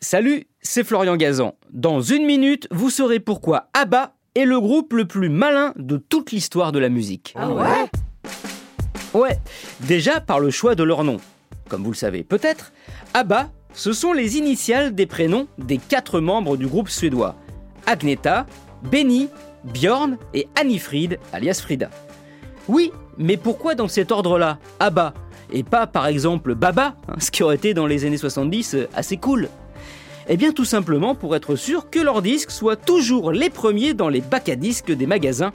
Salut, c'est Florian Gazan. Dans une minute, vous saurez pourquoi ABBA est le groupe le plus malin de toute l'histoire de la musique. Ah ouais? Ouais, déjà par le choix de leur nom. Comme vous le savez peut-être, ABBA, ce sont les initiales des prénoms des quatre membres du groupe suédois. Agneta, Benny, Björn et Anifrid, alias Frida. Oui, mais pourquoi dans cet ordre-là, ABBA? Et pas par exemple Baba, hein, ce qui aurait été dans les années 70 euh, assez cool eh bien tout simplement pour être sûr que leurs disques soient toujours les premiers dans les bacs à disques des magasins,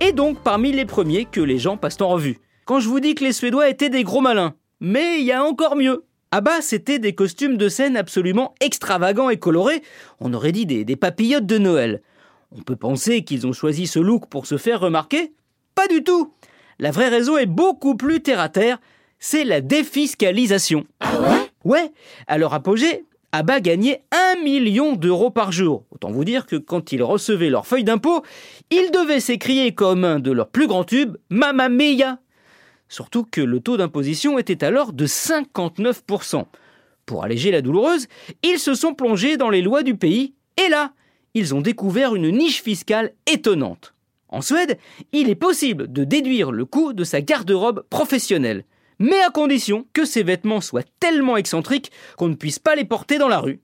et donc parmi les premiers que les gens passent en revue. Quand je vous dis que les Suédois étaient des gros malins, mais il y a encore mieux. Ah bah, c'était des costumes de scène absolument extravagants et colorés, on aurait dit des, des papillotes de Noël. On peut penser qu'ils ont choisi ce look pour se faire remarquer Pas du tout La vraie raison est beaucoup plus terre à terre, c'est la défiscalisation. Ah ouais? Ouais, à leur apogée, ABBA gagnait 1 million d'euros par jour. Autant vous dire que quand ils recevaient leur feuille d'impôt, ils devaient s'écrier comme un de leurs plus grands tubes Mamma Mia Surtout que le taux d'imposition était alors de 59%. Pour alléger la douloureuse, ils se sont plongés dans les lois du pays et là, ils ont découvert une niche fiscale étonnante. En Suède, il est possible de déduire le coût de sa garde-robe professionnelle mais à condition que ces vêtements soient tellement excentriques qu'on ne puisse pas les porter dans la rue.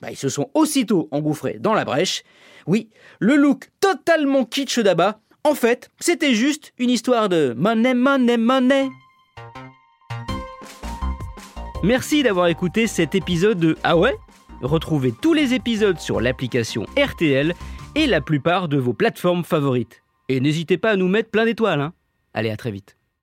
Bah, ils se sont aussitôt engouffrés dans la brèche. Oui, le look totalement kitsch d'Abba, en fait, c'était juste une histoire de money, money, money. Merci d'avoir écouté cet épisode de Ah ouais? Retrouvez tous les épisodes sur l'application RTL et la plupart de vos plateformes favorites. Et n'hésitez pas à nous mettre plein d'étoiles. Hein. Allez, à très vite.